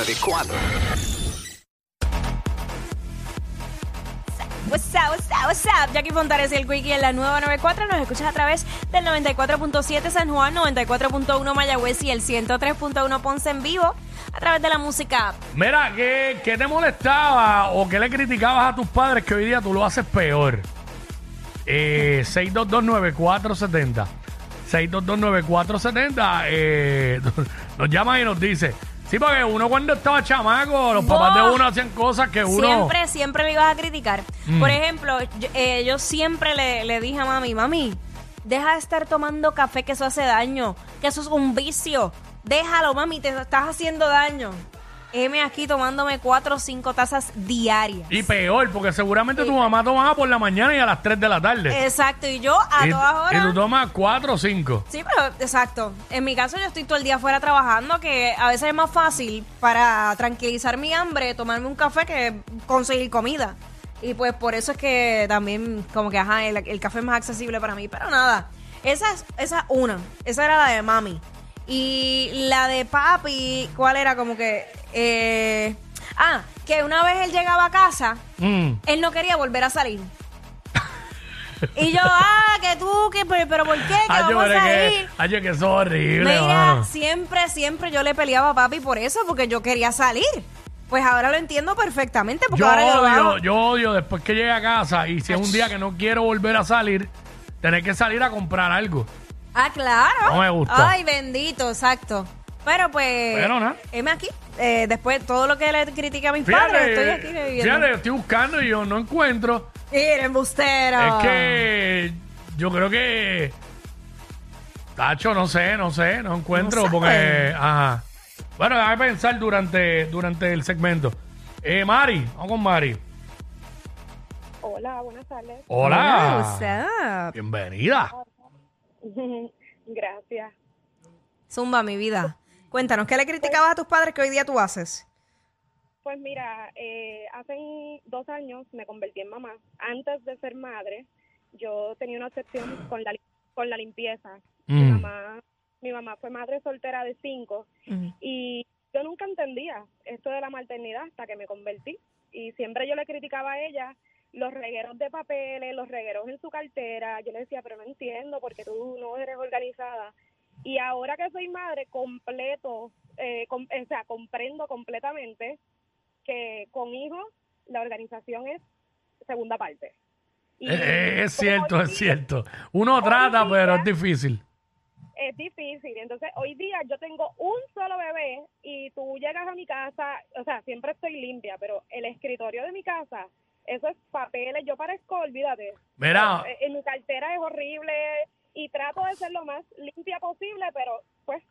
94. What's up, what's up, what's up? Jackie Fontanes y el Quickie en la nueva 94. Nos escuchas a través del 94.7 San Juan, 94.1 Mayagüez y el 103.1 Ponce en vivo a través de la música. Mira, ¿qué, qué te molestaba o qué le criticabas a tus padres que hoy día tú lo haces peor? Eh, 6229470. 6229470. Eh, nos llama y nos dice. Sí, porque uno cuando estaba chamaco, los papás de uno hacían cosas que uno. Siempre, siempre me ibas a criticar. Mm. Por ejemplo, yo, eh, yo siempre le, le dije a mami, mami, deja de estar tomando café que eso hace daño, que eso es un vicio. Déjalo, mami, te estás haciendo daño. M aquí tomándome cuatro o cinco tazas diarias. Y peor, porque seguramente tu mamá tomaba por la mañana y a las 3 de la tarde. Exacto, y yo a y, todas y horas. tú tomas 4 o 5. Sí, pero exacto. En mi caso yo estoy todo el día afuera trabajando, que a veces es más fácil para tranquilizar mi hambre tomarme un café que conseguir comida. Y pues por eso es que también como que, ajá, el, el café es más accesible para mí. Pero nada, esa es esa una. Esa era la de mami. Y la de papi, ¿cuál era? Como que... eh, ah, que una vez él llegaba a casa, Mm. él no quería volver a salir. y yo, ah, que tú, que, pero, pero ¿por qué? Que Ay, yo, vamos a salir. que, ay, yo, que eso es horrible, Mira, mano. siempre, siempre yo le peleaba a papi por eso, porque yo quería salir. Pues ahora lo entiendo perfectamente, porque Yo ahora yo lo odio, yo odio después que llegue a casa y si es un día que no quiero volver a salir, tener que salir a comprar algo. Ah, claro. No me gusta. Ay, bendito, exacto. Pero pues, Pero nada. heme aquí. Eh, después, todo lo que le critiqué a mis Fíjate, padres, estoy aquí viviendo. fíjate, estoy buscando y yo no encuentro. Mira, embustero. Es que yo creo que. Tacho, no sé, no sé, no encuentro No porque. Ajá. Bueno, déjame pensar durante, durante el segmento. Eh, Mari, vamos con Mari. Hola, buenas tardes. Hola. what's up? Bienvenida. Gracias. Zumba, mi vida. Cuéntanos, ¿qué le criticabas a tus padres que hoy día tú haces? Pues mira, eh, hace dos años me convertí en mamá. Antes de ser madre, yo tenía una obsesión con la, con la limpieza. Mi Mm. mamá mi mamá fue madre soltera de cinco Mm. y yo nunca entendía esto de la maternidad hasta que me convertí. Y siempre yo le criticaba a ella los regueros de papeles, los regueros en su cartera. Yo le decía, pero no entiendo porque tú no eres organizada. Y ahora que soy madre, completo, eh, com- o sea, comprendo completamente que con hijos la organización es segunda parte. Y Eh, eh, es cierto, es día- cierto. Uno trata, día- pero es difícil. es difícil. Entonces, hoy día yo tengo un solo bebé y tú llegas a mi casa, o sea, siempre estoy limpia, pero el escritorio de mi casa, eso es papeles, yo parezco, olvídate. Mira, Eh, En mi cartera es horrible y trato de ser lo más limpia posible, pero pues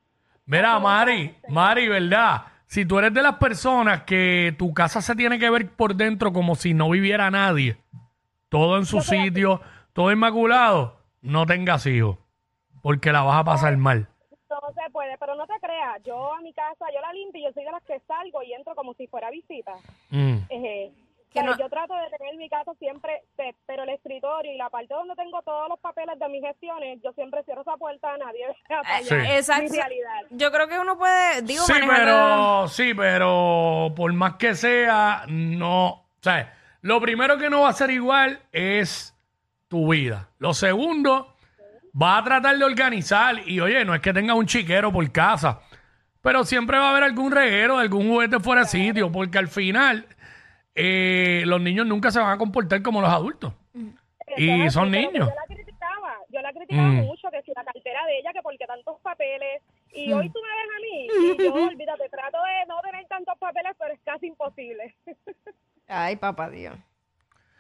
Mira, Mari, Mari, ¿verdad? Si tú eres de las personas que tu casa se tiene que ver por dentro como si no viviera nadie, todo en su así. sitio, todo inmaculado, no tengas hijos, porque la vas a pasar mal. no se puede, pero no te creas, yo a mi casa, yo la limpio y yo soy de las que salgo y entro como si fuera visita. Mm. Eh, Que pero no- Yo trato de tener mi casa siempre, set, pero el escritorio y la parte donde tengo todos los papeles de mis gestiones, yo siempre cierro esa puerta a nadie. vea para Sí. Exacto. Mi realidad. Yo creo que uno puede, digo, Sí, pero, sí, pero por más que sea, no. O sea, lo primero que no va a ser igual es tu vida. Lo segundo, va a tratar de organizar. Y oye, no es que tengas un chiquero por casa, pero siempre va a haber algún reguero, algún juguete fuera de sitio, porque al final eh, los niños nunca se van a comportar como los adultos. Y Entonces, son niños. Yo la criticaba, yo la criticaba Mm. mucho, que si la cartera de ella, que porque tantos papeles. Y hoy tú me ves a mí, y yo, olvídate, trato de no tener tantos papeles, pero es casi imposible. Ay, papá Dios.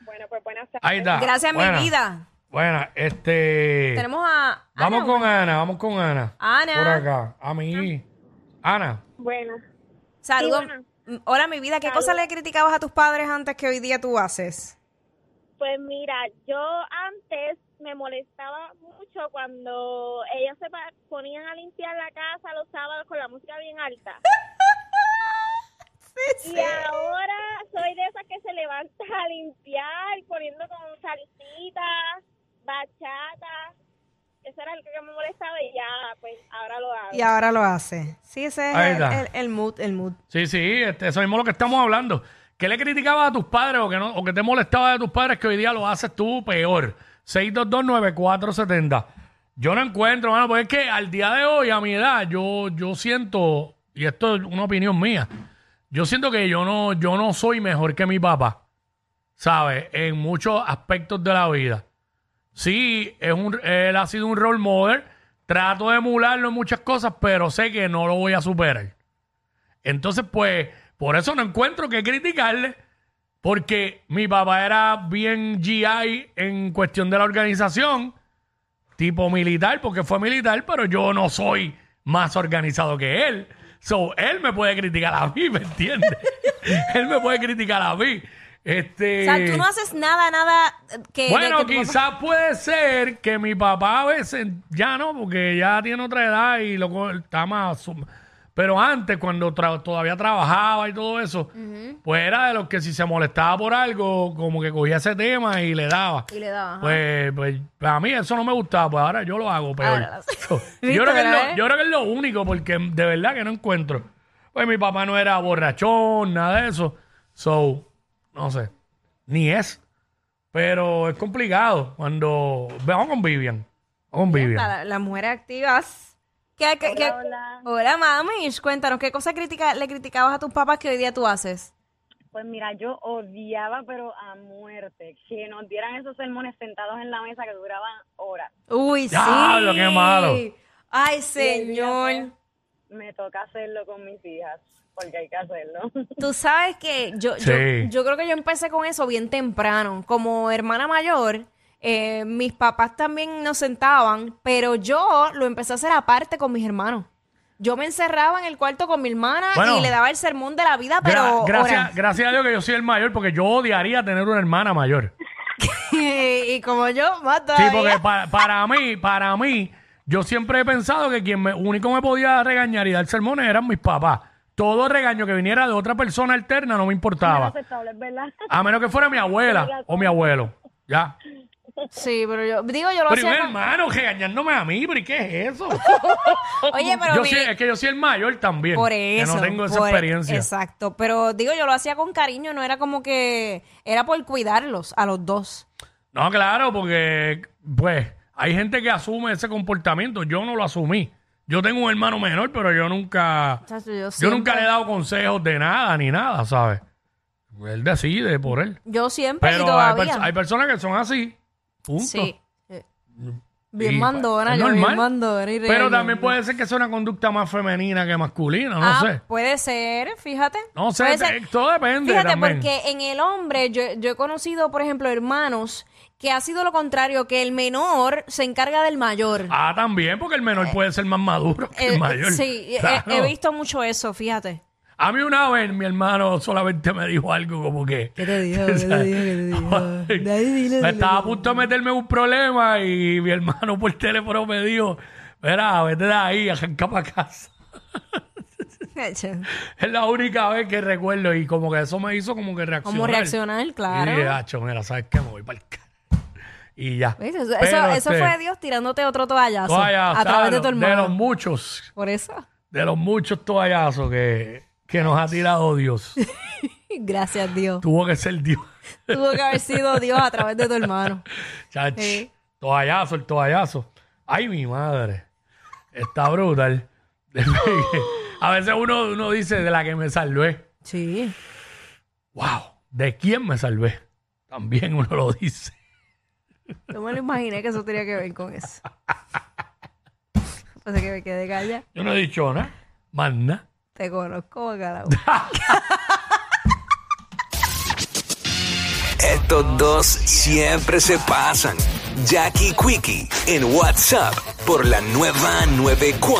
bueno, pues buenas tardes. Ahí está. Gracias, Buena, mi vida. Bueno, este. Tenemos a. Vamos Ana, con bueno. Ana, vamos con Ana. Ana. Por acá. A mí. Ana. Bueno. Saludos. Sí, bueno. Hola, mi vida. ¿Qué Saludos. cosa le criticabas a tus padres antes que hoy día tú haces? Pues mira, yo antes me molestaba mucho cuando ellos se ponían a limpiar la casa los sábados con la música bien alta. Sí, Y ahora soy de esas que se levanta a limpiar poniendo con salsita, bachata. Eso era algo que me molestaba y ya, pues, ahora lo hago. Y ahora lo hace. Sí, ese es Ahí el, está. el- el mood, el mood. Sí, sí, este, eso mismo es lo que estamos hablando. ¿Qué le criticabas a tus padres o que, no, o que te molestaba de tus padres que hoy día lo haces tú peor? 6229470. Yo no encuentro, mano, porque es que al día de hoy, a mi edad, yo, yo siento, y esto es una opinión mía, yo siento que yo no, yo no soy mejor que mi papá, ¿sabes? En muchos aspectos de la vida. Sí, es un, él ha sido un role model. Trato de emularlo en muchas cosas, pero sé que no lo voy a superar. Entonces, pues, por eso no encuentro que criticarle, porque mi papá era bien GI en cuestión de la organización, tipo militar, porque fue militar, pero yo no soy más organizado que él. So, él me puede criticar a mí, ¿me entiendes? él me puede criticar a mí. Este, O sea, tú no haces nada, nada que... bueno, de que tu quizás puede ser que mi papá a veces ya no, porque ya tiene otra edad y lo está más. Pero antes, cuando tra- todavía trabajaba y todo eso, pues era de los que si se molestaba por algo, como que cogía ese tema y le daba. Y le daba. Pues, pues a mí eso no me gustaba, pues ahora yo lo hago peor. Yo, ¿Viste, creo que es lo, eh? yo creo que es lo único, porque de verdad que no encuentro. Pues mi papá no era borrachón, nada de eso. So, no sé. Ni es. Pero es complicado cuando. Vamos con Vivian. Vamos con Vivian. La- las mujeres activas. ¿Qué, qué- qué- hola. Hola, mami. Cuéntanos, ¿qué cosa critica, le criticabas a tus papás que hoy día tú haces? Pues mira, yo odiaba, pero a muerte, que nos dieran esos sermones sentados en la mesa que duraban horas. Uy, Diablo, sí. qué malo. Ay, señor. Me toca hacerlo con mis hijas, porque hay que hacerlo. Tú sabes que yo, Sí. yo, yo creo que yo empecé con eso bien temprano. Como hermana mayor, eh, mis papás también nos sentaban, pero yo lo empecé a hacer aparte con mis hermanos. Yo me encerraba en el cuarto con mi hermana Bueno. y le daba el sermón de la vida, pero Gra- gracias, horas. gracias a Dios que yo soy el mayor, porque yo odiaría tener una hermana mayor. y como yo, más Sí, porque pa- para mí, para mí, yo siempre he pensado que quien me, único me podía regañar y dar sermones eran mis papás. Todo regaño que viniera de otra persona alterna no me importaba. A menos que fuera mi abuela o mi abuelo. Ya. Sí, pero yo digo, yo lo Pero hacía. hermano regañándome a mí, pero ¿y qué es eso? Oye, pero yo mi- sí- es que yo soy el mayor también. Por que eso. no tengo esa por- experiencia. Exacto. Pero digo, yo lo hacía con cariño, no era como que. Era por cuidarlos a los dos. No, claro, porque pues hay gente que asume ese comportamiento. Yo no lo asumí. Yo tengo un hermano menor, pero yo nunca, Chacho, yo nunca le he dado consejos de nada ni nada, ¿sabes? Él decide por él. Yo siempre y Pero hay, todavía. pers- hay personas que son así. Punto. Sí. Eh, Bien Y, mandona, es yo bien normal. mandona. y Pero también puede ser que sea una conducta más femenina que masculina, no Ah, sé. Puede ser, fíjate. No sé, Puede te- ser. todo depende Fíjate, también. porque en el hombre, yo, yo he conocido, por ejemplo, hermanos que ha sido lo contrario, que el menor se encarga del mayor. Ah, también, porque el menor puede ser más maduro que Eh, el mayor. Sí, he- Claro. he, visto mucho eso, fíjate. A mí una vez mi hermano solamente me dijo algo como que... ¿Qué te dijo? ¿Qué te dijo? ¿Qué te dijo? Daddy, dile, me estaba a punto de meterme en un problema y mi hermano por teléfono me dijo, mira, vete de ahí, arranca para casa. Es la única vez que recuerdo y como que eso me hizo como que reaccionar. ¿Cómo reaccionar? Claro. Y dije, "Acho, mira, ¿sabes qué? Me voy para el. Y ya. ¿Ves? Eso, Pero, eso, eso este, fue Dios tirándote otro toallazo toallazo, a través de tu de hermano. los muchos, Por eso. de los muchos toallazos que, que nos ha tirado Dios. Gracias, Dios. Tuvo que ser Dios. Tuvo que haber sido Dios a través de tu hermano. Chach, Sí. Toallazo, el toallazo. Ay, mi madre. Está brutal. A veces uno, uno dice de la que me salvé. Sí. Wow, ¿de quién me salvé? También uno lo dice. Yo me lo imaginé que eso tenía que ver con eso. Pues que me quedé callada. Yo no he dicho nada. Más nada. Te conozco, carajo. Estos dos siempre se pasan. Jackie Quickie en WhatsApp por la nueva 94.